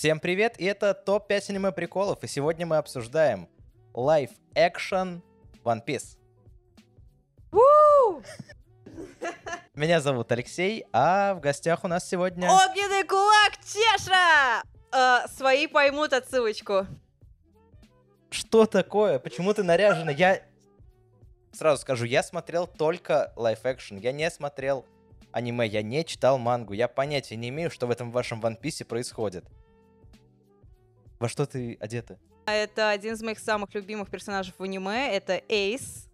Всем привет, и это топ-5 аниме приколов, и сегодня мы обсуждаем Live Action One Piece. Меня зовут Алексей, а в гостях у нас сегодня... Огненный кулак Чеша! Э, свои поймут отсылочку. Что такое? Почему ты наряжена? Я сразу скажу, я смотрел только Live Action, я не смотрел аниме, я не читал мангу, я понятия не имею, что в этом вашем One Piece происходит. Во что ты одета? Это один из моих самых любимых персонажей в аниме. Это Эйс.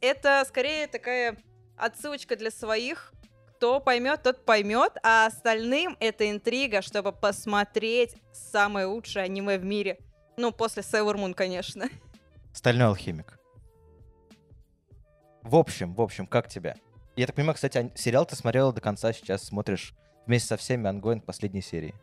Это скорее такая отсылочка для своих. Кто поймет, тот поймет, а остальным это интрига, чтобы посмотреть самое лучшее аниме в мире. Ну, после Sailor Moon, конечно. Стальной алхимик. В общем, в общем, как тебя? Я так понимаю, кстати, сериал ты смотрела до конца, сейчас смотришь вместе со всеми ongoing последней серии.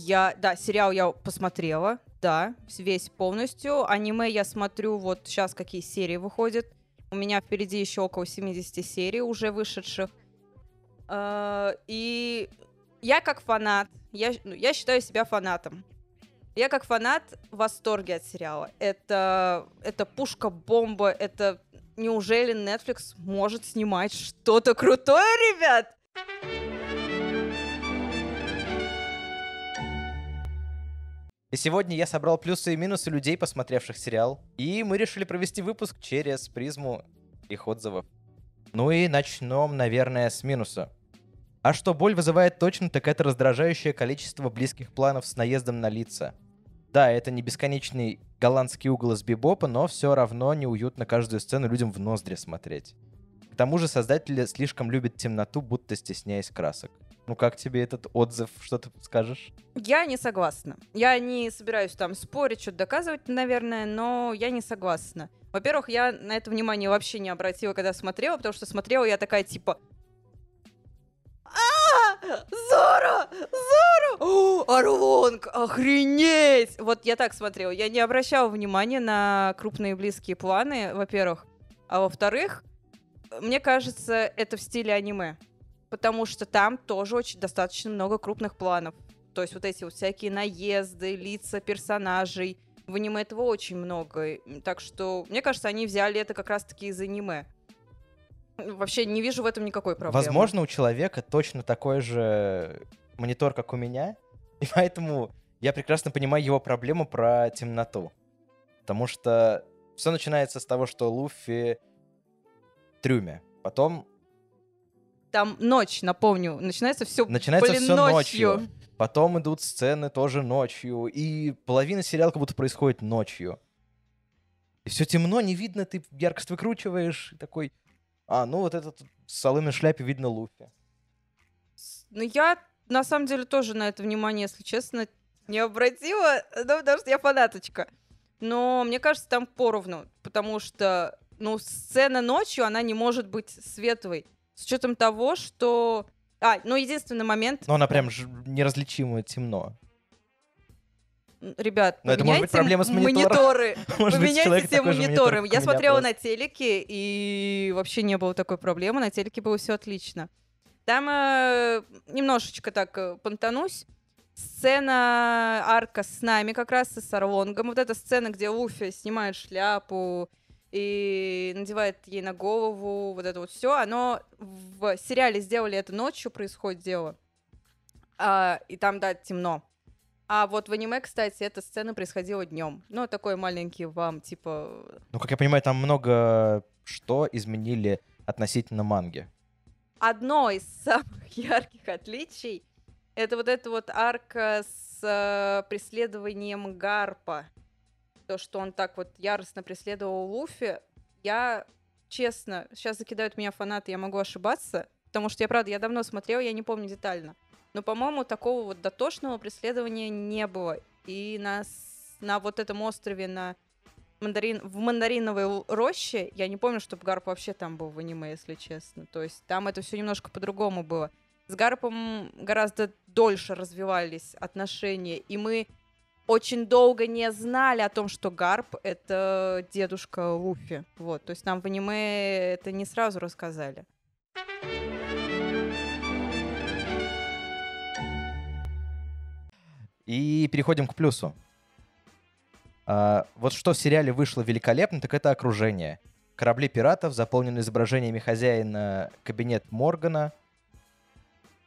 Я, да, сериал я посмотрела, да, весь полностью. Аниме я смотрю, вот сейчас какие серии выходят. У меня впереди еще около 70 серий уже вышедших. А, и я как фанат, я, ну, я считаю себя фанатом. Я как фанат в восторге от сериала. Это, это пушка-бомба, это неужели Netflix может снимать что-то крутое, ребят? И сегодня я собрал плюсы и минусы людей, посмотревших сериал. И мы решили провести выпуск через призму их отзывов. Ну и начнем, наверное, с минуса. А что боль вызывает точно, так это раздражающее количество близких планов с наездом на лица. Да, это не бесконечный голландский угол из бибопа, но все равно неуютно каждую сцену людям в ноздри смотреть. К тому же создатели слишком любят темноту, будто стесняясь красок. Ну как тебе этот отзыв? Что ты скажешь? Я не согласна. Я не собираюсь там спорить, что-то доказывать, наверное, но я не согласна. Во-первых, я на это внимание вообще не обратила, когда смотрела, потому что смотрела я такая типа... А, Зора! Зора! Орлонг! Охренеть! Вот я так смотрела. Я не обращала внимания на крупные близкие планы, во-первых. А во-вторых, мне кажется, это в стиле аниме потому что там тоже очень достаточно много крупных планов. То есть вот эти вот всякие наезды, лица персонажей. В аниме этого очень много. Так что, мне кажется, они взяли это как раз-таки из аниме. Вообще не вижу в этом никакой проблемы. Возможно, у человека точно такой же монитор, как у меня. И поэтому я прекрасно понимаю его проблему про темноту. Потому что все начинается с того, что Луфи трюме. Потом там ночь, напомню, начинается все Начинается блин, все ночью. ночью. Потом идут сцены тоже ночью. И половина сериала как будто происходит ночью. И все темно, не видно, ты яркость выкручиваешь. И такой, а, ну вот этот с соломенной шляпе видно Луфи. Ну я на самом деле тоже на это внимание, если честно, не обратила, ну, потому что я фанаточка. Но мне кажется, там поровну, потому что, ну, сцена ночью, она не может быть светлой. С учетом того, что... А, ну, единственный момент... Но она прям неразличимо темно. Ребят, Но это может быть проблема с мониторы. Может поменяйте все мониторы. Я смотрела на телеке, и вообще не было такой проблемы. На телеке было все отлично. Там э, немножечко так э, понтанусь. Сцена арка с нами как раз, и с Орлонгом. Вот эта сцена, где Луфи снимает шляпу, и надевает ей на голову вот это вот все. Оно в сериале сделали это ночью, происходит дело. А, и там, да, темно. А вот в аниме, кстати, эта сцена происходила днем. Ну, такой маленький вам, типа... Ну, как я понимаю, там много что изменили относительно манги. Одно из самых ярких отличий — это вот эта вот арка с э, преследованием Гарпа то, что он так вот яростно преследовал Луфи, я, честно, сейчас закидают меня фанаты, я могу ошибаться, потому что я, правда, я давно смотрела, я не помню детально. Но, по-моему, такого вот дотошного преследования не было. И на, на вот этом острове, на мандарин, в мандариновой роще, я не помню, чтобы Гарп вообще там был в аниме, если честно. То есть там это все немножко по-другому было. С Гарпом гораздо дольше развивались отношения, и мы очень долго не знали о том, что Гарп — это дедушка Луфи. Вот, то есть нам в аниме это не сразу рассказали. И переходим к плюсу. А, вот что в сериале вышло великолепно, так это окружение. Корабли пиратов, заполненные изображениями хозяина кабинет Моргана.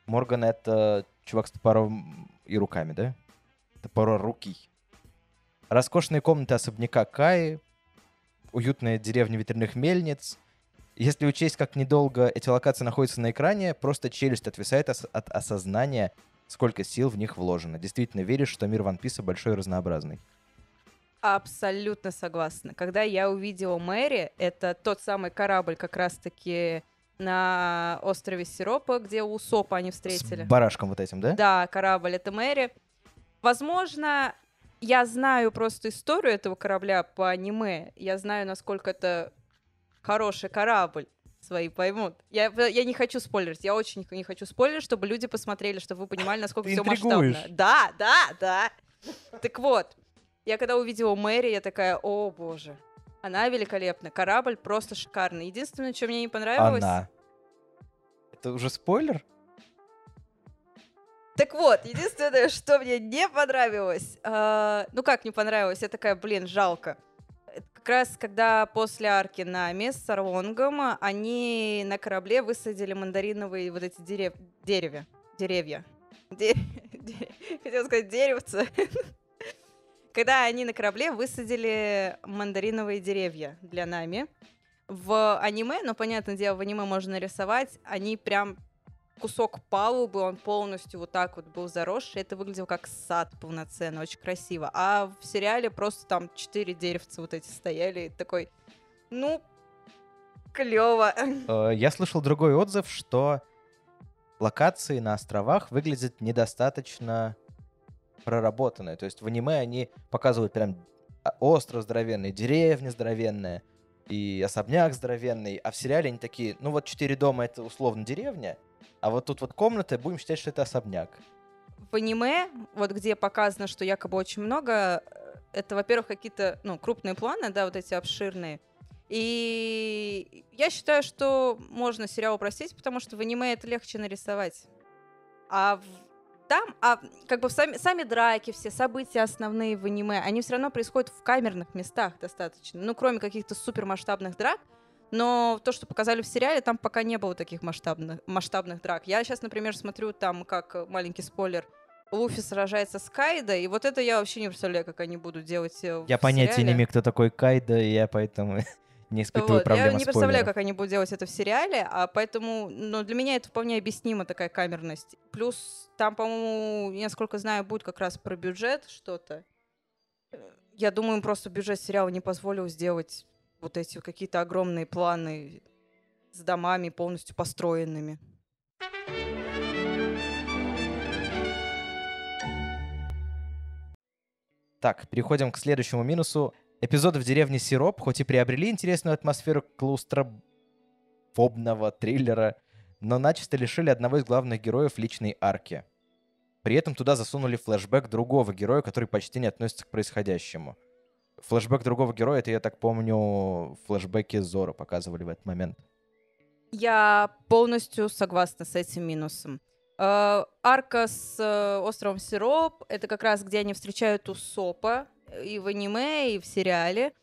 Морган — это чувак с топором и руками, да? Топорорукий. Роскошные комнаты особняка Каи, уютная деревня ветряных мельниц. Если учесть, как недолго эти локации находятся на экране, просто челюсть отвисает ос- от осознания, сколько сил в них вложено. Действительно веришь, что мир Ван Писа большой и разнообразный. Абсолютно согласна. Когда я увидела Мэри, это тот самый корабль как раз-таки на острове Сиропа, где у Сопа они встретили. С барашком вот этим, да? Да, корабль это Мэри. Возможно, я знаю просто историю этого корабля по аниме. Я знаю, насколько это хороший корабль. Свои поймут. Я, я не хочу спойлерить. Я очень не хочу спойлерить, чтобы люди посмотрели, чтобы вы понимали, насколько Ты все интригуешь. масштабно. Да, да, да. Так вот, я когда увидела Мэри, я такая, о боже. Она великолепна. Корабль просто шикарный. Единственное, что мне не понравилось... Она. Это уже спойлер? Так вот, единственное, что мне не понравилось, а, ну как не понравилось, я такая, блин, жалко. Это Как раз когда после арки Нами с Сарлонгом они на корабле высадили мандариновые вот эти дерев... деревья. Деревья. Де- де- Хотела сказать деревца. Когда они на корабле высадили мандариновые деревья для Нами. В аниме, ну, понятное дело, в аниме можно нарисовать, они прям кусок палубы, он полностью вот так вот был заросший. Это выглядело как сад полноценно, очень красиво. А в сериале просто там четыре деревца вот эти стояли. И такой, ну, клево. Э, Я слышал другой отзыв, что локации на островах выглядят недостаточно проработанные. То есть в аниме они показывают прям а, остров здоровенный, деревня здоровенная и особняк здоровенный, а в сериале они такие, ну вот четыре дома это условно деревня, а вот тут вот комната, будем считать, что это особняк. В аниме, вот где показано, что якобы очень много, э, это, во-первых, какие-то, ну, крупные планы, да, вот эти обширные. И я считаю, что можно сериал упростить, потому что в аниме это легче нарисовать. А в- там, а как бы сами, сами драки, все события основные в аниме, они все равно происходят в камерных местах достаточно. Ну, кроме каких-то супермасштабных драк. Но то, что показали в сериале, там пока не было таких масштабных, масштабных драк. Я сейчас, например, смотрю там, как э, маленький спойлер, Луфи сражается с Кайдо, и вот это я вообще не представляю, как они будут делать э, Я в понятия не сериале. имею, кто такой Кайда, и я поэтому не испытываю Вот, проблем Я не представляю, как они будут делать это в сериале, а поэтому, ну, для меня это вполне объяснимо, такая камерность. Плюс там, по-моему, я насколько знаю, будет как раз про бюджет что-то. Э, Я думаю, им просто бюджет сериала не позволил сделать вот эти какие-то огромные планы с домами полностью построенными. Так, переходим к следующему минусу. Эпизоды в деревне Сироп хоть и приобрели интересную атмосферу клаустрофобного триллера, но начисто лишили одного из главных героев личной арки. При этом туда засунули флешбэк другого героя, который почти не относится к происходящему. Флешбэк другого героя, это, я так помню, флешбеки Зора показывали в этот момент. Я полностью согласна с этим минусом. Э, Арка с э, островом Сироп — это как раз где они встречают Усопа и в аниме, и в сериале.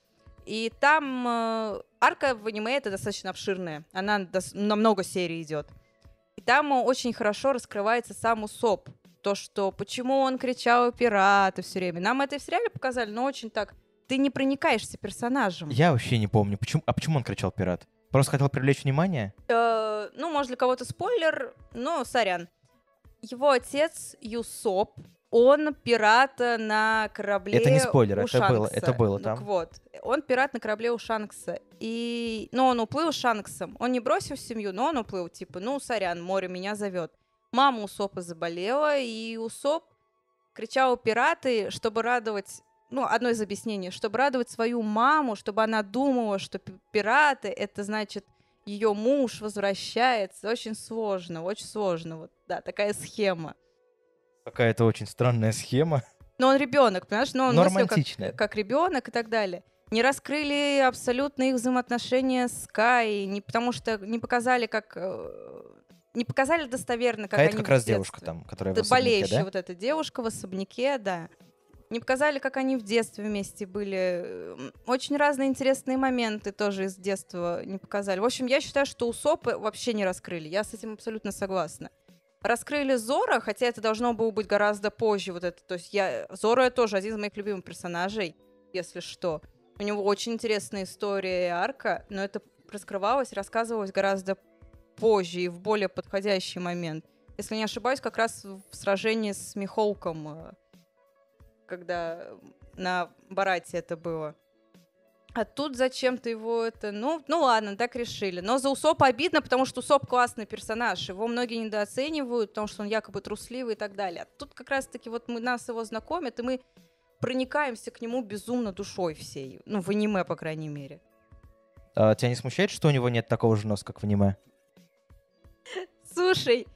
И там э, арка в аниме это достаточно обширная. Она дос- на много серий идет. И там очень хорошо раскрывается сам Усоп. То, что почему он кричал пираты все время. Нам это в сериале показали, но очень так. Ты не проникаешься персонажем. Я вообще не помню, почему, а почему он кричал пират? Просто хотел привлечь внимание? Э, ну, может, для кого-то спойлер, но сорян. Его отец Юсоп, он пират на корабле Это не спойлер, у это было- это было Так там. вот, он пират на корабле у Шанкса. И, ну, он уплыл с Шанксом. Он не бросил семью, но он уплыл, типа, ну, сорян, море меня зовет. Мама Усопа заболела, и Усоп кричал пираты, чтобы радовать ну, одно из объяснений, чтобы радовать свою маму, чтобы она думала, что пи- пираты это значит ее муж возвращается. Очень сложно, очень сложно. Вот, да, такая схема. Какая-то очень странная схема. Но он ребенок, понимаешь? Но он Но мыслил как, как ребенок и так далее. Не раскрыли абсолютно их взаимоотношения с Кай, не потому что не показали, как э, не показали достоверно, как Какая-то они как в раз девушка там, которая в особняке, болеющая да? вот эта девушка в особняке, да. Не показали, как они в детстве вместе были. Очень разные интересные моменты тоже из детства не показали. В общем, я считаю, что Усопы вообще не раскрыли. Я с этим абсолютно согласна. Раскрыли Зора, хотя это должно было быть гораздо позже. Вот это. То есть я... Зора тоже один из моих любимых персонажей, если что. У него очень интересная история и арка, но это раскрывалось, рассказывалось гораздо позже и в более подходящий момент. Если не ошибаюсь, как раз в сражении с Михолком, э, когда на Барате это было. А тут зачем-то его это... Ну, ну ладно, так решили. Но за Усопа обидно, потому что Усоп классный персонаж. Его многие недооценивают, потому что он якобы трусливый и так далее. А тут как раз-таки вот мы, нас его знакомят, и мы проникаемся к нему безумно душой всей. Ну, в аниме, по крайней мере. А, тебя не смущает, что у него нет такого же носа, как в аниме? Слушай,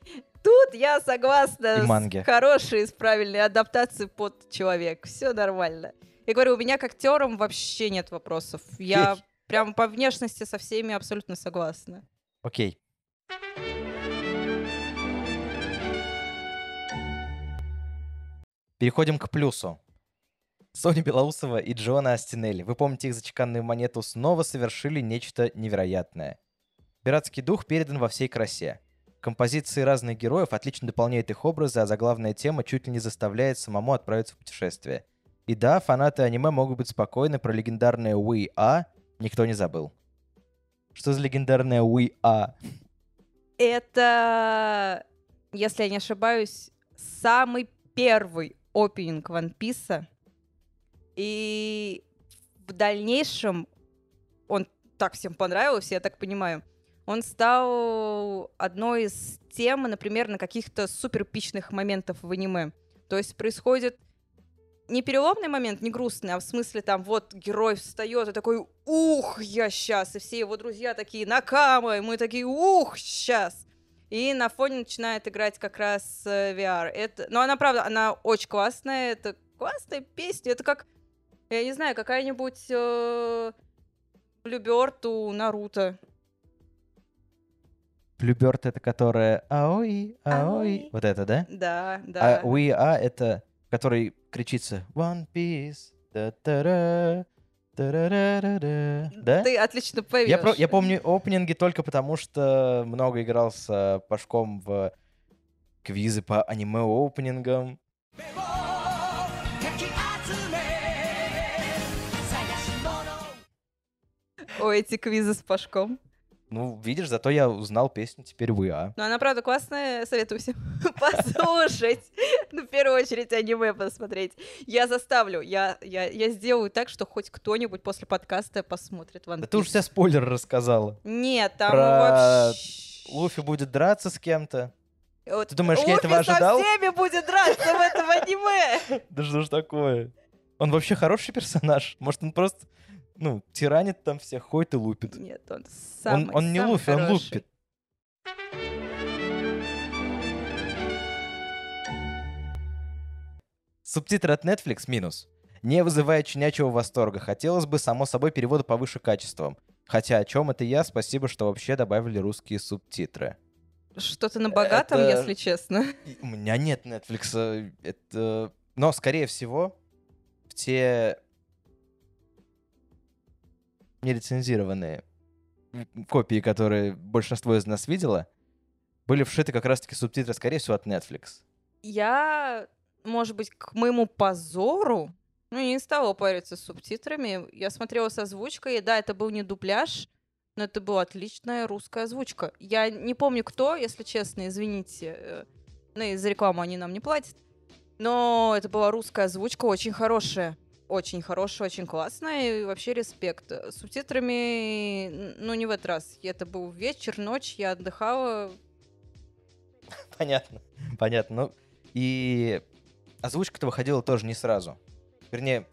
тут я согласна И манги. с хорошей, с правильной адаптацией под человек. Все нормально. Я говорю, у меня к актерам вообще нет вопросов. Я Окей. прям по внешности со всеми абсолютно согласна. Окей. Переходим к плюсу. Соня Белоусова и Джона Астинелли. Вы помните их зачеканную монету снова совершили нечто невероятное. Пиратский дух передан во всей красе. Композиции разных героев отлично дополняют их образы, а заглавная тема чуть ли не заставляет самому отправиться в путешествие. И да, фанаты аниме могут быть спокойны про легендарное We Are, никто не забыл. Что за легендарное We Are? Это, если я не ошибаюсь, самый первый опенинг One Piece. И в дальнейшем он так всем понравился, я так понимаю. Он стал одной из тем, например, на каких-то суперпичных моментов в аниме. То есть происходит не переломный момент, не грустный, а в смысле там вот герой встает и такой «Ух, я сейчас!» И все его друзья такие «Накама!» И мы такие «Ух, сейчас!» И на фоне начинает играть как раз э, VR. Это, но она, правда, она очень классная. Это классная песня. Это как, я не знаю, какая-нибудь э, Блюберт у Наруто. Блюберт это которая аой, аой. Вот это, да? Да, да. А We Are это, который кричится One Piece. да-та-ра, та-ра-ра-ра-ра». Да? Ты отлично поешь. Я, про- я помню опенинги только потому, что много играл с э, Пашком в квизы по аниме-опенингам. Ой, эти квизы с Пашком. Ну, видишь, зато я узнал песню теперь We Are. Но она, правда, классная, советую всем послушать. Ну, в первую очередь, аниме посмотреть. Я заставлю, я, я, я сделаю так, что хоть кто-нибудь после подкаста посмотрит One Да ты уже все спойлеры рассказала. Нет, там вообще... Луфи будет драться с кем-то. Вот Ты думаешь, я этого ожидал? со всеми будет драться в этом аниме! Да что ж такое? Он вообще хороший персонаж. Может, он просто, ну, тиранит там всех, ходит и лупит. Нет, он Он, самый, он не самый Луфи, он хороший. лупит. Субтитры от Netflix минус. Не вызывает щенячьего восторга. Хотелось бы, само собой, перевода повыше качеством. Хотя о чем это я, спасибо, что вообще добавили русские субтитры. Что-то на богатом, Это- если честно. У меня нет Netflix. Это... Но, скорее всего, в те нерецензированные копии, которые большинство из нас видело, были вшиты как раз-таки субтитры, скорее всего, от Netflix. Я, может быть, к моему позору, ну, не стала париться с субтитрами. Я смотрела с озвучкой, и да, это был не дубляж, но это была отличная русская озвучка. Я не помню, кто, если честно, извините. э, Ну, из рекламы они нам не платят. Но это была русская озвучка, очень хорошая. Очень хорошая, очень классная, и вообще респект. С субтитрами, ну, не в этот раз. Это был вечер, ночь, я отдыхала, Понятно. Понятно. Ну, и озвучка-то выходила тоже не сразу. Вернее,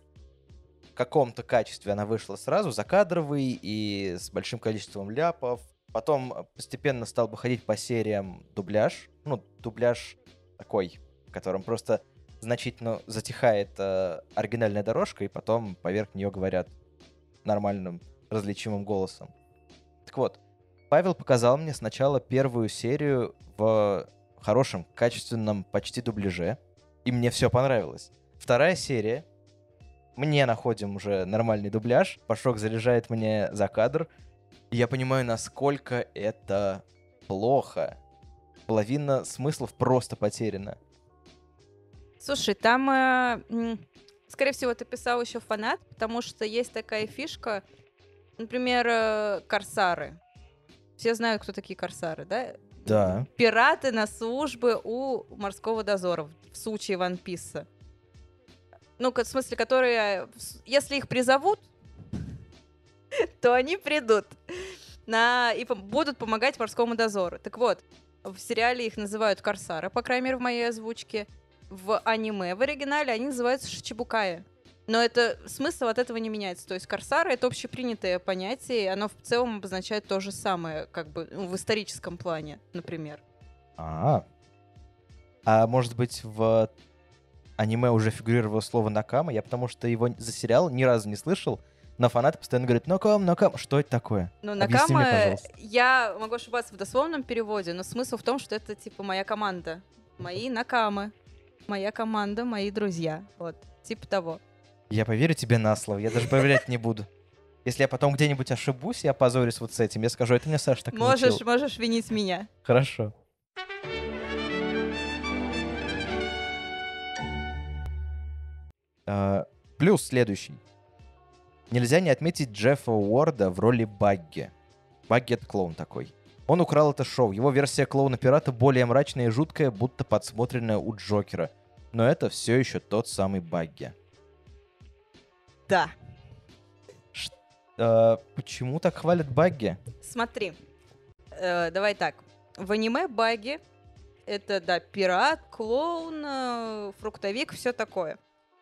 в каком-то качестве она вышла сразу, закадровый и с большим количеством ляпов. Потом э, постепенно стал выходить по сериям дубляж. Ну, дубляж такой, в котором просто значительно затихает э, оригинальная дорожка, и потом поверх нее говорят нормальным, различимым голосом. Так вот, Павел показал мне сначала первую серию в хорошем, качественном почти дубляже, и мне все понравилось. Вторая серия, мне находим уже нормальный дубляж, Пашок заряжает мне за кадр, и я понимаю, насколько это плохо. Половина смыслов просто потеряна. Слушай, там, э, скорее всего, ты писал еще фанат, потому что есть такая фишка, например, э, корсары. Все знают, кто такие корсары, да? Да. Пираты на службе у морского дозора в случае Ван Писа. Ну, в смысле, которые, с- если их призовут, то они придут на, и будут помогать морскому дозору. Так вот, в сериале их называют корсары, по крайней мере, в моей озвучке. В аниме, в оригинале, они называются шичибукаи. Но это смысл от этого не меняется. То есть корсары — это общепринятое понятие, и оно в целом обозначает то же самое, как бы ну, в историческом плане, например. А, а может быть в аниме уже фигурировало слово Накама? Я потому что его за сериал ни разу не слышал, но фанаты постоянно говорят «Накам, Накам». Что это такое? Ну, мне, Накама, пожалуйста. я могу ошибаться в дословном переводе, но смысл в том, что это типа моя команда. Мои Накамы. Моя команда, мои друзья. Вот, типа того. Я поверю тебе на слово, я даже проверять не буду. Если я потом где-нибудь ошибусь, я позорюсь вот с этим, я скажу, это мне Саша так Можешь, научил». можешь винить меня. Хорошо. А, Плюс следующий. Нельзя не отметить Джеффа Уорда в роли Багги. Багги — это клоун такой. Он украл это шоу. Его версия клоуна-пирата более мрачная и жуткая, будто подсмотренная у Джокера. Но это все еще тот самый Багги. Да. А, почему так хвалят Багги? Смотри, э, давай так. В аниме баги это, да, пират, клоун, э, фруктовик, все такое.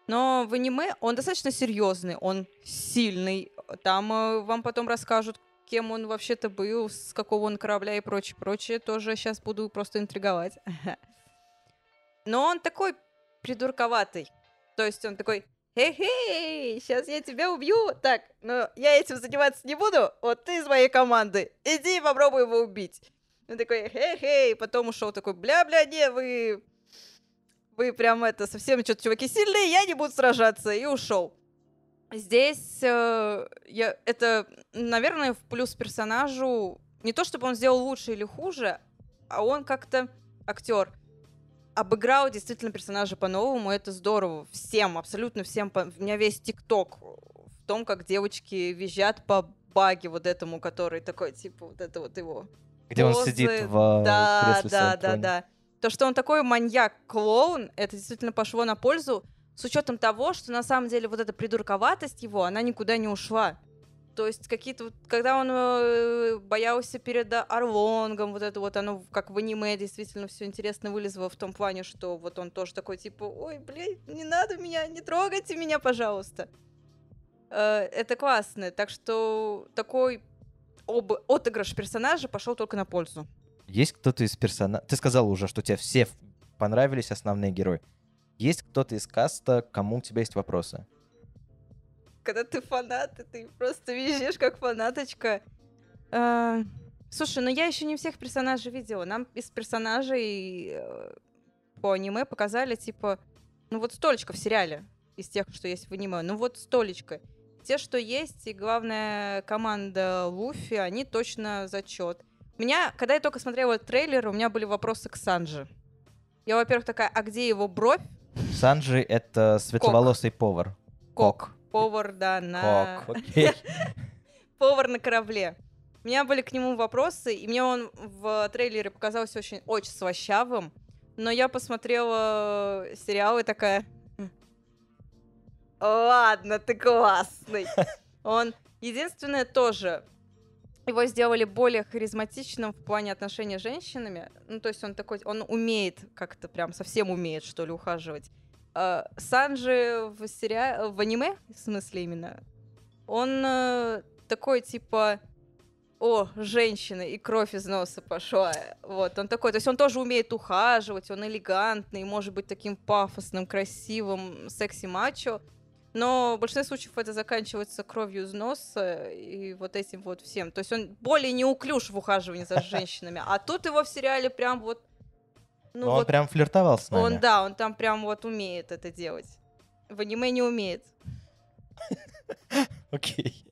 Но в аниме он достаточно серьезный, он сильный. Там э, вам потом расскажут, кем он вообще-то был, с какого он корабля и прочее, прочее. Тоже сейчас буду просто интриговать. Но он такой придурковатый. То есть он такой, Хей-хей, сейчас я тебя убью. Так, но я этим заниматься не буду. Вот ты из моей команды. Иди попробуй его убить. Он такой, хей-хей, потом ушел такой, бля-бля, не, вы... Вы прям это, совсем что-то, чуваки, сильные, я не буду сражаться. И ушел. Здесь э, я, это, наверное, в плюс персонажу. Не то, чтобы он сделал лучше или хуже, а он как-то актер обыграл действительно персонажа по-новому, это здорово. Всем, абсолютно всем. по- У меня весь ТикТок в том, как девочки визжат по баге вот этому, который такой, типа, вот это вот его. Где он Позы, сидит в Да, кресле да, да, троне. да. То, что он такой маньяк-клоун, это действительно пошло на пользу, с учетом того, что на самом деле вот эта придурковатость его, она никуда не ушла. То есть какие-то, вот, когда он э, боялся перед Орлонгом, вот это вот оно, как в аниме, действительно все интересно вылезло в том плане, что вот он тоже такой, типа, ой, блядь, не надо меня, не трогайте меня, пожалуйста. Э, это классно, так что такой об... отыгрыш персонажа пошел только на пользу. Есть кто-то из персонажей... Ты сказал уже, что тебе все понравились основные герои. Есть кто-то из каста, кому у тебя есть вопросы? Когда ты фанат, и ты просто визжишь как фанаточка. А, Слушай, ну я еще не всех персонажей видела. Нам из персонажей э, по аниме показали, типа, ну вот столечко в сериале из тех, что есть в аниме. Ну вот столечко. Те, что есть, и главная команда Луфи, они точно зачет. Меня, когда я только смотрела трейлер, у меня были вопросы к Санджи. Я, во-первых, такая, а где его бровь? Санджи — это светловолосый повар. Кок. Повар, да, на... Кок, окей. повар на корабле. У меня были к нему вопросы, и мне он в трейлере показался очень, очень слащавым. Но я посмотрела сериал и такая... «Хм, Ладно, ты классный. Он единственное тоже его сделали более харизматичным в плане отношений с женщинами. Ну, то есть он такой, он умеет как-то прям совсем умеет, что ли, ухаживать. А, Санджи в сериале, в аниме, в смысле именно, он э, такой типа, о, женщина, и кровь из носа пошла. Вот, он такой, то есть он тоже умеет ухаживать, он элегантный, может быть таким пафосным, красивым, секси-мачо. но в большинстве случаев это заканчивается кровью из носа и вот этим вот всем. То есть он более неуклюж в ухаживании за женщинами, а тут его в сериале прям вот... Ну, он вот, прям флиртовал с нами. Он, да, он там прям вот умеет это делать. В аниме не умеет. Окей.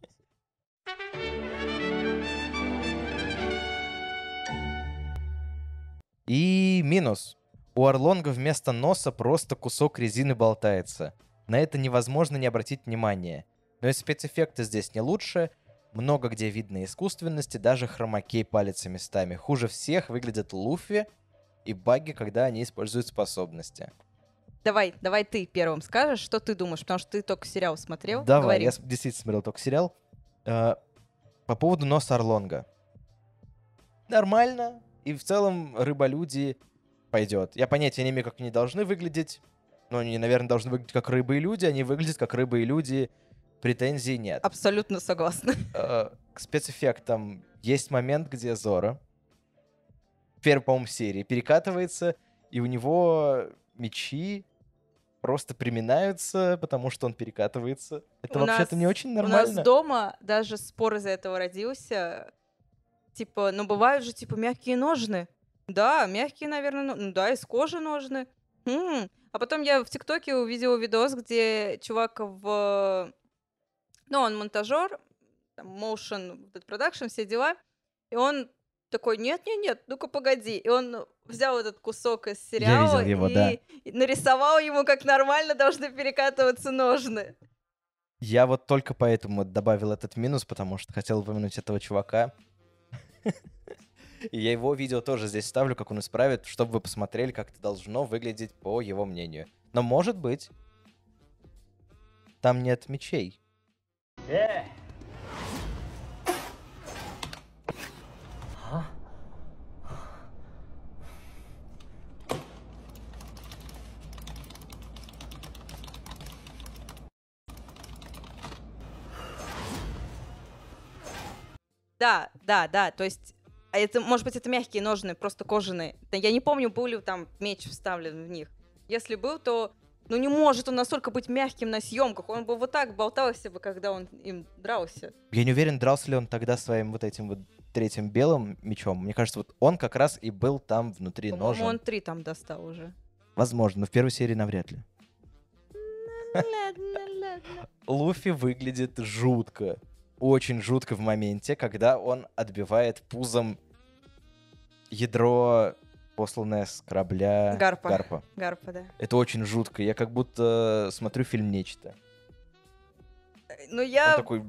И минус. У Орлонга вместо носа просто кусок резины болтается. На это невозможно не обратить внимания. Но и спецэффекты здесь не лучше. Много где видно искусственности, даже хромакей палится местами. Хуже всех выглядят Луфи и баги, когда они используют способности. Давай, давай ты первым скажешь, что ты думаешь, потому что ты только сериал смотрел. Давай, Говори. я действительно смотрел только сериал. Э, по поводу носа Орлонга. Нормально. И в целом рыболюди пойдет. Я понятия не имею, как они должны выглядеть. Но они, наверное, должны выглядеть как рыбы и люди. Они выглядят как рыбы и люди. Претензий нет. Абсолютно согласна. Э, к спецэффектам есть момент, где Зора первой, по-моему, серии перекатывается, и у него мечи просто приминаются, потому что он перекатывается. Это вообще-то не очень нормально. У нас дома даже спор из-за этого родился. Типа, ну бывают же, типа, мягкие ножны. Да, мягкие, наверное, ну да, из кожи ножны. М-м. А потом я в ТикТоке увидела видос, где чувак в... Ну, он монтажер, motion, production, все дела. И он такой, нет-нет-нет, ну-ка погоди. И он взял этот кусок из сериала его, и да. нарисовал ему, как нормально должны перекатываться ножны. Я вот только поэтому добавил этот минус, потому что хотел упомянуть этого чувака. И я его видео тоже здесь ставлю, как он исправит, чтобы вы посмотрели, как это должно выглядеть по его мнению. Но может быть, там нет мечей. Yeah. Да, да, да, то есть а это, может быть, это мягкие ножны, просто кожаные. Я не помню, был ли там меч вставлен в них. Если был, то ну не может он настолько быть мягким на съемках. Он бы вот так болтался бы, когда он им дрался. Я не уверен, дрался ли он тогда своим вот этим вот третьим белым мечом. Мне кажется, вот он как раз и был там внутри по ножен. он три там достал уже. Возможно, но в первой серии навряд ли. Луфи выглядит жутко очень жутко в моменте, когда он отбивает пузом ядро, посланное с корабля Гарпа. Гарпа. Гарпа, да. Это очень жутко. Я как будто смотрю фильм «Нечто». Ну, я... Он такой...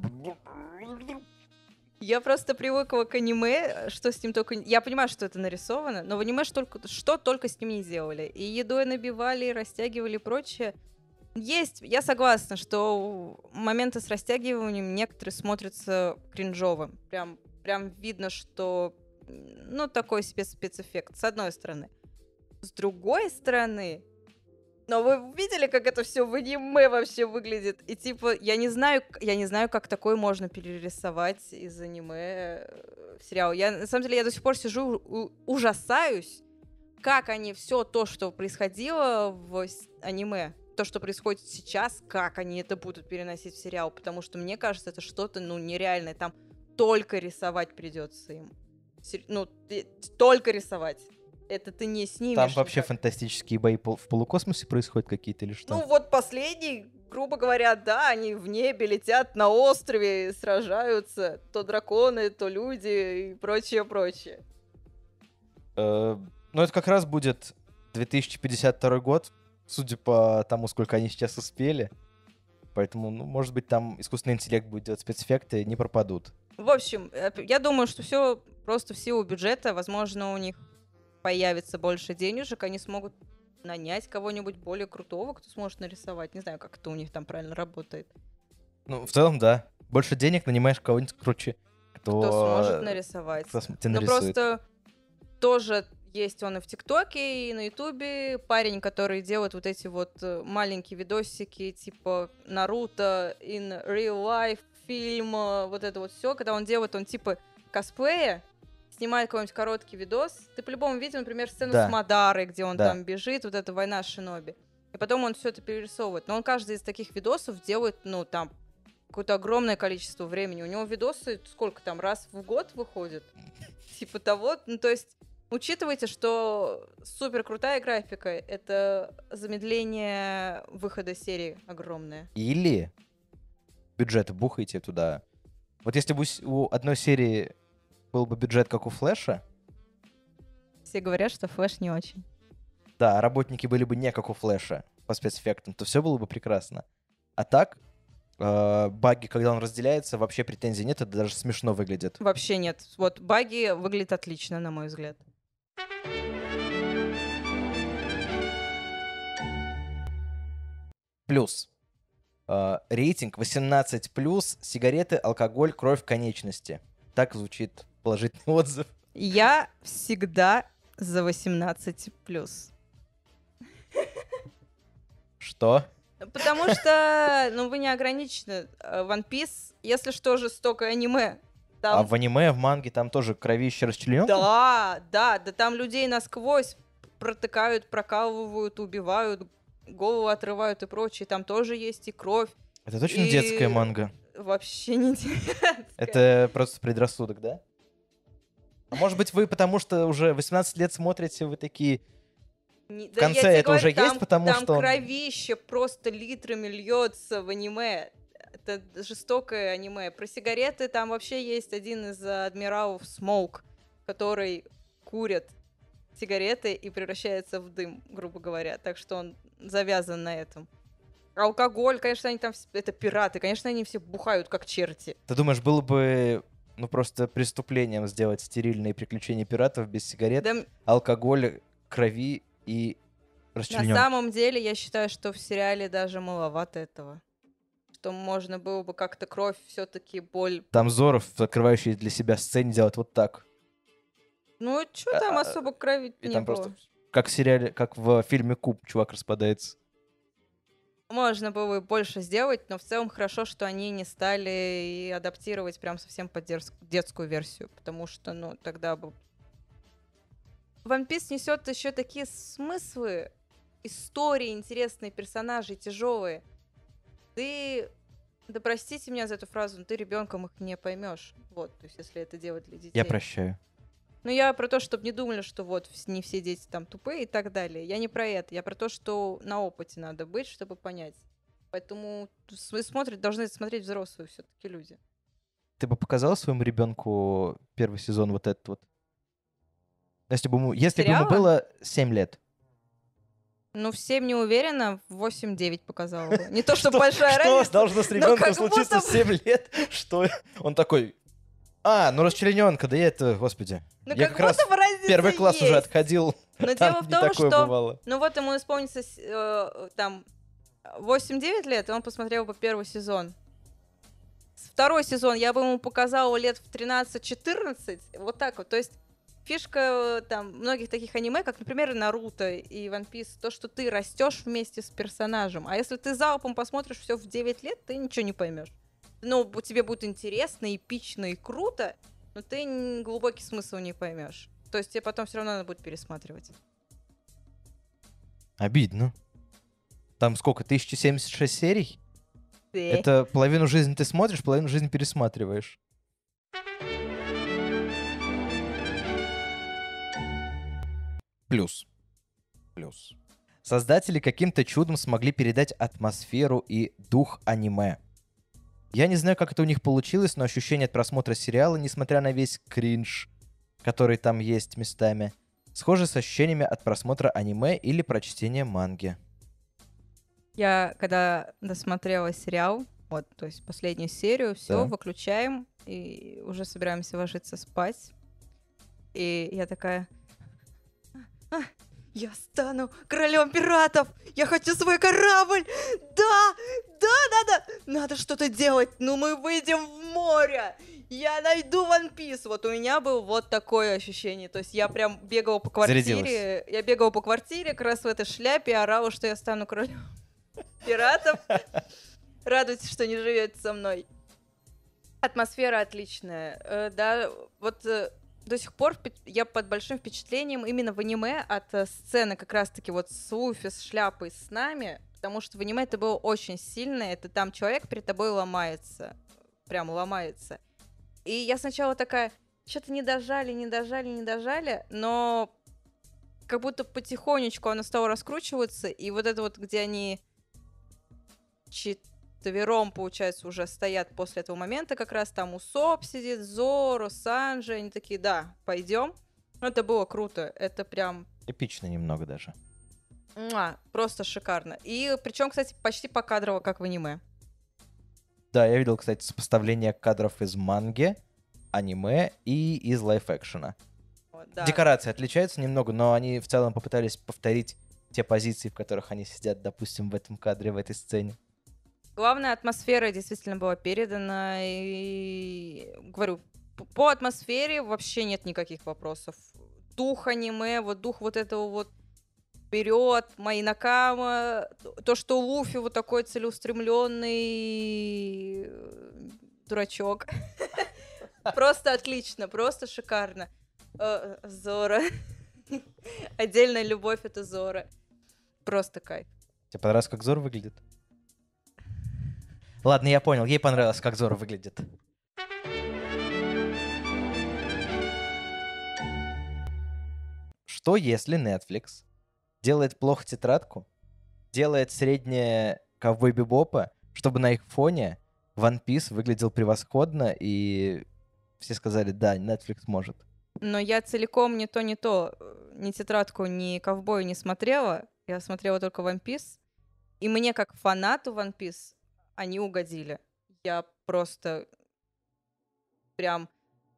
Я просто привыкла к аниме, что с ним только... Я понимаю, что это нарисовано, но в аниме что только, что только с ним не сделали. И едой набивали, растягивали и прочее. Есть, я согласна, что моменты с растягиванием некоторые смотрятся кринжовым. Прям, прям видно, что ну, такой себе спецэффект, с одной стороны. С другой стороны, но вы видели, как это все в аниме вообще выглядит? И типа, я не знаю, я не знаю, как такое можно перерисовать из аниме э, в сериал. Я, на самом деле, я до сих пор сижу, ужасаюсь, как они все то, что происходило в аниме, то, что происходит сейчас, как они это будут переносить в сериал, потому что мне кажется, это что-то, ну, нереальное. Там только рисовать придется им. Ну, только рисовать. Это ты не снимешь. Там вообще никак. фантастические бои в полукосмосе происходят какие-то или что? Ну, вот последний, грубо говоря, да, они в небе летят на острове, сражаются. То драконы, то люди и прочее, прочее. Э, ну, это как раз будет 2052 год, судя по тому, сколько они сейчас успели. Поэтому, ну, может быть, там искусственный интеллект будет делать спецэффекты, не пропадут. В общем, э, я думаю, что все просто в силу бюджета. Возможно, у них появится больше денежек, они смогут нанять кого-нибудь более крутого, кто сможет нарисовать. Не знаю, как это у них там правильно работает. Ну, в целом, да. Больше денег нанимаешь кого-нибудь круче, кто... Кто сможет нарисовать. Кто Но просто тоже есть он и в ТикТоке, и на Ютубе. Парень, который делает вот эти вот э, маленькие видосики, типа Наруто in real life, фильм, вот это вот все. Когда он делает, он типа косплея, снимает какой-нибудь короткий видос. Ты по-любому видел, например, сцену да. с Мадарой, где он да. там бежит, вот эта война Шиноби. И потом он все это перерисовывает. Но он каждый из таких видосов делает, ну, там, какое-то огромное количество времени. У него видосы сколько там, раз в год выходит? Типа того. Ну, то есть, учитывайте, что супер крутая графика — это замедление выхода серии огромное. Или бюджет бухайте туда. Вот если бы у одной серии был бы бюджет, как у Флэша, Все говорят, что флеш не очень. да, работники были бы не как у Флэша по спецэффектам, то все было бы прекрасно. А так, э, баги, когда он разделяется, вообще претензий нет, это даже смешно выглядит. Вообще нет. Вот баги выглядит отлично, на мой взгляд. Плюс. э, рейтинг 18+, сигареты, алкоголь, кровь, конечности. Так звучит положительный отзыв. Я всегда за 18 плюс. Что? Потому что, ну, вы не ограничены. Э, One Piece, если что, жестокое аниме. А Там в аниме, в манге там тоже кровище расчлененка? Да, да, да там людей насквозь протыкают, прокалывают, убивают, голову отрывают и прочее. Там тоже есть и кровь. Это точно И- детская манга? Вообще не детская. Это просто предрассудок, да? А может быть, вы потому что уже 18 лет смотрите, вы такие... Не- В да конце это говорю, уже есть, там- потому там что он- кровище просто литрами льется в аниме. Это жестокое аниме. Про сигареты там вообще есть один из адмиралов Смоук, который курит сигареты и превращается в дым, грубо говоря. Так что он завязан на этом. Алкоголь, конечно, они там... Это пираты, конечно, они все бухают как черти. Ты думаешь, было бы ну просто преступлением сделать стерильные приключения пиратов без сигарет, Да, алкоголя, крови и на расчлененки? самом деле, я считаю, что в сериале даже маловато этого. Что можно было бы как-то кровь все-таки боль Там Зоров, открывающий для себя сцене, делает вот так. Ну, что там А, особо крови И не там было? просто как в сериале, как в фильме Куб, чувак распадается. Можно было бы больше сделать, но в целом хорошо, что они не стали и адаптировать прям совсем под детскую версию, потому что, ну, тогда бы... One Piece несет еще такие смыслы, истории интересные, персонажи тяжелые. Ты, да простите меня за эту фразу, но ты ребенком их не поймешь. Вот, то есть если это делать для детей. Я прощаю. Ну, я про то, чтобы не думали, что вот не все дети там тупые и так далее. Я не про это. Я про то, что на опыте надо быть, чтобы понять. Поэтому смотрят, должны смотреть взрослые все-таки люди. Ты бы показал своему ребенку первый сезон вот этот вот? Если бы ему, если бы ему было 7 лет. Ну, всем не уверена, в 8-9 показала бы. Не то, что Что- большая Что разница. должно с но ребенком случиться в 7 лет? Что? Он такой, а, ну расчлененка, да я это, господи. Ну, я как как раз первый класс уже есть. отходил. Но дело в том, что... бывало. Ну вот ему исполнится э, там 8-9 лет, и он посмотрел бы первый сезон. Второй сезон я бы ему показала лет в 13-14, вот так вот. То есть фишка э, там многих таких аниме, как, например, Наруто и One Piece, то, что ты растешь вместе с персонажем. А если ты залпом посмотришь все в 9 лет, ты ничего не поймешь. Ну, тебе будет интересно, эпично и круто, но ты глубокий смысл не поймешь. То есть тебе потом все равно надо будет пересматривать. Обидно. Там сколько, 1076 серий? Да. Это половину жизни ты смотришь, половину жизни пересматриваешь. Плюс. Плюс. Создатели каким-то чудом смогли передать атмосферу и дух аниме. Я не знаю, как это у них получилось, но ощущение от просмотра сериала, несмотря на весь кринж, который там есть местами, схоже с ощущениями от просмотра аниме или прочтения манги. Я когда досмотрела сериал, вот, то есть последнюю серию, все, Да. выключаем и уже собираемся ложиться спать. И я такая, «А, я стану королем пиратов! Я хочу свой корабль! Да, да, надо, надо что-то делать! Ну мы выйдем в море! Я найду One Piece! Вот у меня было вот такое ощущение. То есть я прям бегала по квартире, Зарядилась. я бегала по квартире как раз в этой шляпе орала, что я стану королем пиратов. Радуйтесь, что не живете со мной. Атмосфера отличная. Э, да, вот э, до сих пор я под большим впечатлением именно в аниме от э, сцены как раз-таки вот с Луфи с шляпой с нами, потому что в аниме это было очень сильно, это там человек перед тобой ломается, прям ломается. И я сначала такая, что-то не дожали, не дожали, не дожали, но как будто потихонечку оно стало раскручиваться, и вот это вот, где они четвером, получается, уже стоят после этого момента, как раз там Усоп сидит, Зоро, Санджи, они такие, да, пойдем. Это было круто, это прям Эпично немного даже. муа, просто шикарно. И причем, кстати, почти покадрово, как в аниме. Да, я видел, кстати, сопоставление кадров из манги, аниме и из лайф-экшена. Да. Декорации отличаются немного, но они в целом попытались повторить те позиции, в которых они сидят, допустим, в этом кадре, в этой сцене. Главная атмосфера действительно была передана, и говорю, по атмосфере вообще нет никаких вопросов. Дух аниме, вот дух вот этого вот вперед, мои накама, то, что Луфи вот такой целеустремленный э, дурачок. Просто отлично, просто шикарно. Э, Зора. Отдельная любовь это Зора. Просто кайф. Тебе понравилось, как Зор выглядит? Ладно, я понял, ей понравилось, как Зор выглядит. Что если Netflix делает плохо тетрадку, делает среднее ковбой бибопа, чтобы на их фоне One Piece выглядел превосходно, и все сказали, да, Netflix может. Но я целиком не то, не то, э, ни тетрадку, ни ковбоя не смотрела. Я смотрела только One Piece. И мне, как фанату One Piece, они угодили. Я просто прям...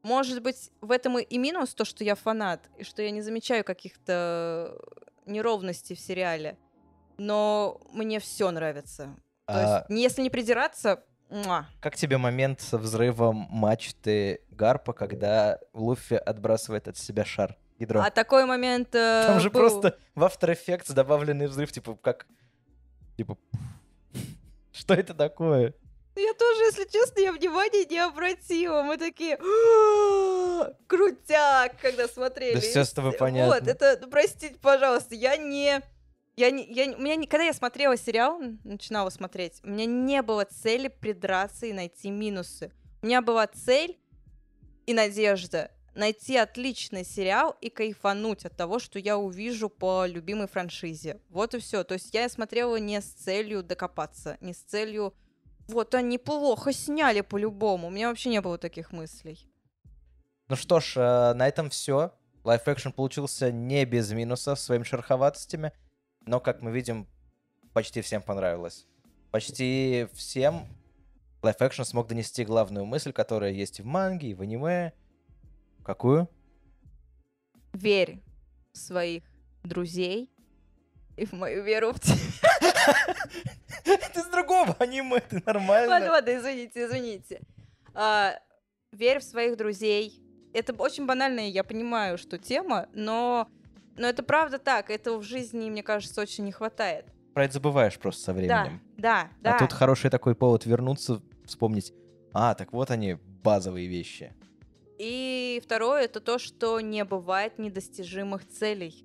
Может быть, в этом и- минус то, что я фанат, и что я не замечаю каких-то неровностей в сериале. Но мне все нравится. То А есть, если не придираться, как тебе момент со взрывом мачты Гарпа, когда Луффи отбрасывает от себя шар? Ядро. А такой момент... э, Там же был. просто в After Effects добавленный взрыв, типа, как... Типа... Что это такое? Ну, Я тоже, если честно, я внимания не обратила. Мы такие «А, крутяк, когда смотрели. Да всё с тобой Вот, понятно. это, ну, простите, пожалуйста, я не... Я не, я, у меня не, когда я смотрела сериал, начинала смотреть, у меня не было цели придраться и найти минусы. У меня была цель и надежда найти отличный сериал и кайфануть от того, что я увижу по любимой франшизе. Вот и все. То есть я смотрела не с целью докопаться, не с целью вот они плохо сняли по-любому. У меня вообще не было таких мыслей. Ну что ж, э, на этом все. Live Action получился не без минусов своими шероховатостями, но, как мы видим, почти всем понравилось. Почти всем Live Action смог донести главную мысль, которая есть и в манге, и в аниме. Какую? Верь в своих друзей и в мою веру в тебя. Ты с другого аниме, ты нормально. Ладно, ладно, извините, извините. А, верь в своих друзей. Это очень банальная, я понимаю, что тема, но, но это правда так. Этого в жизни, мне кажется, очень не хватает. Про это забываешь просто со Да, временем. да, да. А тут хороший такой повод вернуться, вспомнить. А, так вот они, базовые вещи. И второе это то, что не бывает недостижимых целей.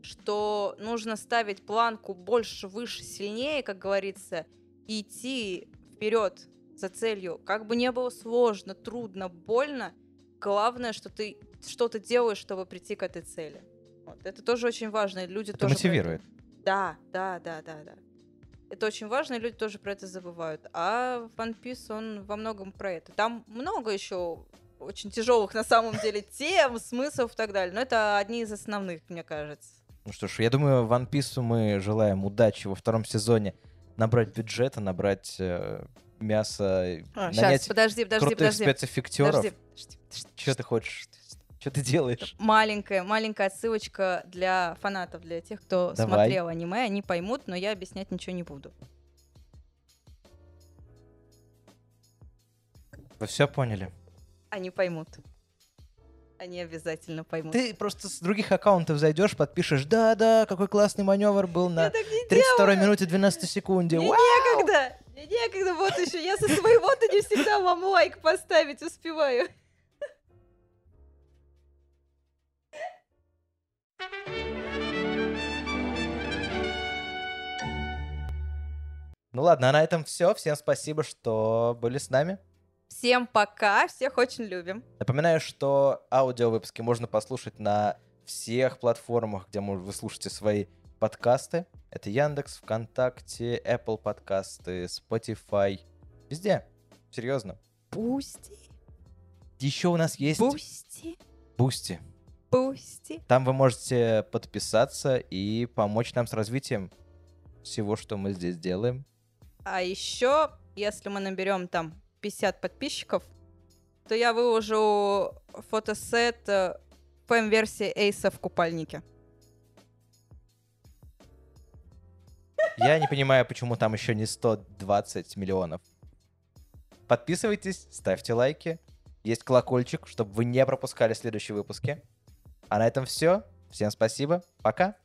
Что нужно ставить планку больше, выше, сильнее, как говорится, и идти вперед за целью. Как бы не было сложно, трудно, больно, главное, что ты что-то делаешь, чтобы прийти к этой цели. Вот. Это тоже очень важно. и Люди Это тоже мотивирует. Да, да, да, да, да. Это очень важно, и люди тоже про это забывают. А One Piece, он во многом про это. Там много еще очень тяжелых на самом деле тем, смыслов и так далее. Но это одни из основных, мне кажется. Ну что ж, я думаю, One Piece мы желаем удачи во втором сезоне. Набрать бюджета, набрать э, мясо, Сейчас, нанять подожди, подожди, крутых подожди. спецэффектеров. Подожди. подожди, подожди. Что ты хочешь? Что ты делаешь? Маленькая, маленькая отсылочка для фанатов, для тех, кто Давай. смотрел аниме, они поймут, но я объяснять ничего не буду. Вы все поняли? Они поймут. Они обязательно поймут. Ты просто с других аккаунтов зайдешь, подпишешь, да-да, какой классный маневр был на так не 32 минуте 12 секунде. Мне Вау! некогда! Мне некогда, вот еще. Я со своего-то не всегда вам лайк поставить успеваю. Ну ладно, а на этом все. Всем спасибо, что были с нами. Всем пока, всех очень любим. Напоминаю, что аудиовыпуски можно послушать на всех платформах, где вы слушаете свои подкасты. Это Яндекс, ВКонтакте, Apple подкасты, Spotify. Везде. Серьезно. Boosty. Еще у нас есть... Boosty. Boosty. Boosty. Там вы можете подписаться и помочь нам с развитием всего, что мы здесь делаем. А еще, если мы наберем там 50 подписчиков, то я выложу фотосет фэм-версии Эйса в купальнике. Я не понимаю, почему там еще не 120 миллионов. Подписывайтесь, ставьте лайки. Есть колокольчик, чтобы вы не пропускали следующие выпуски. А на этом все. Всем спасибо. Пока.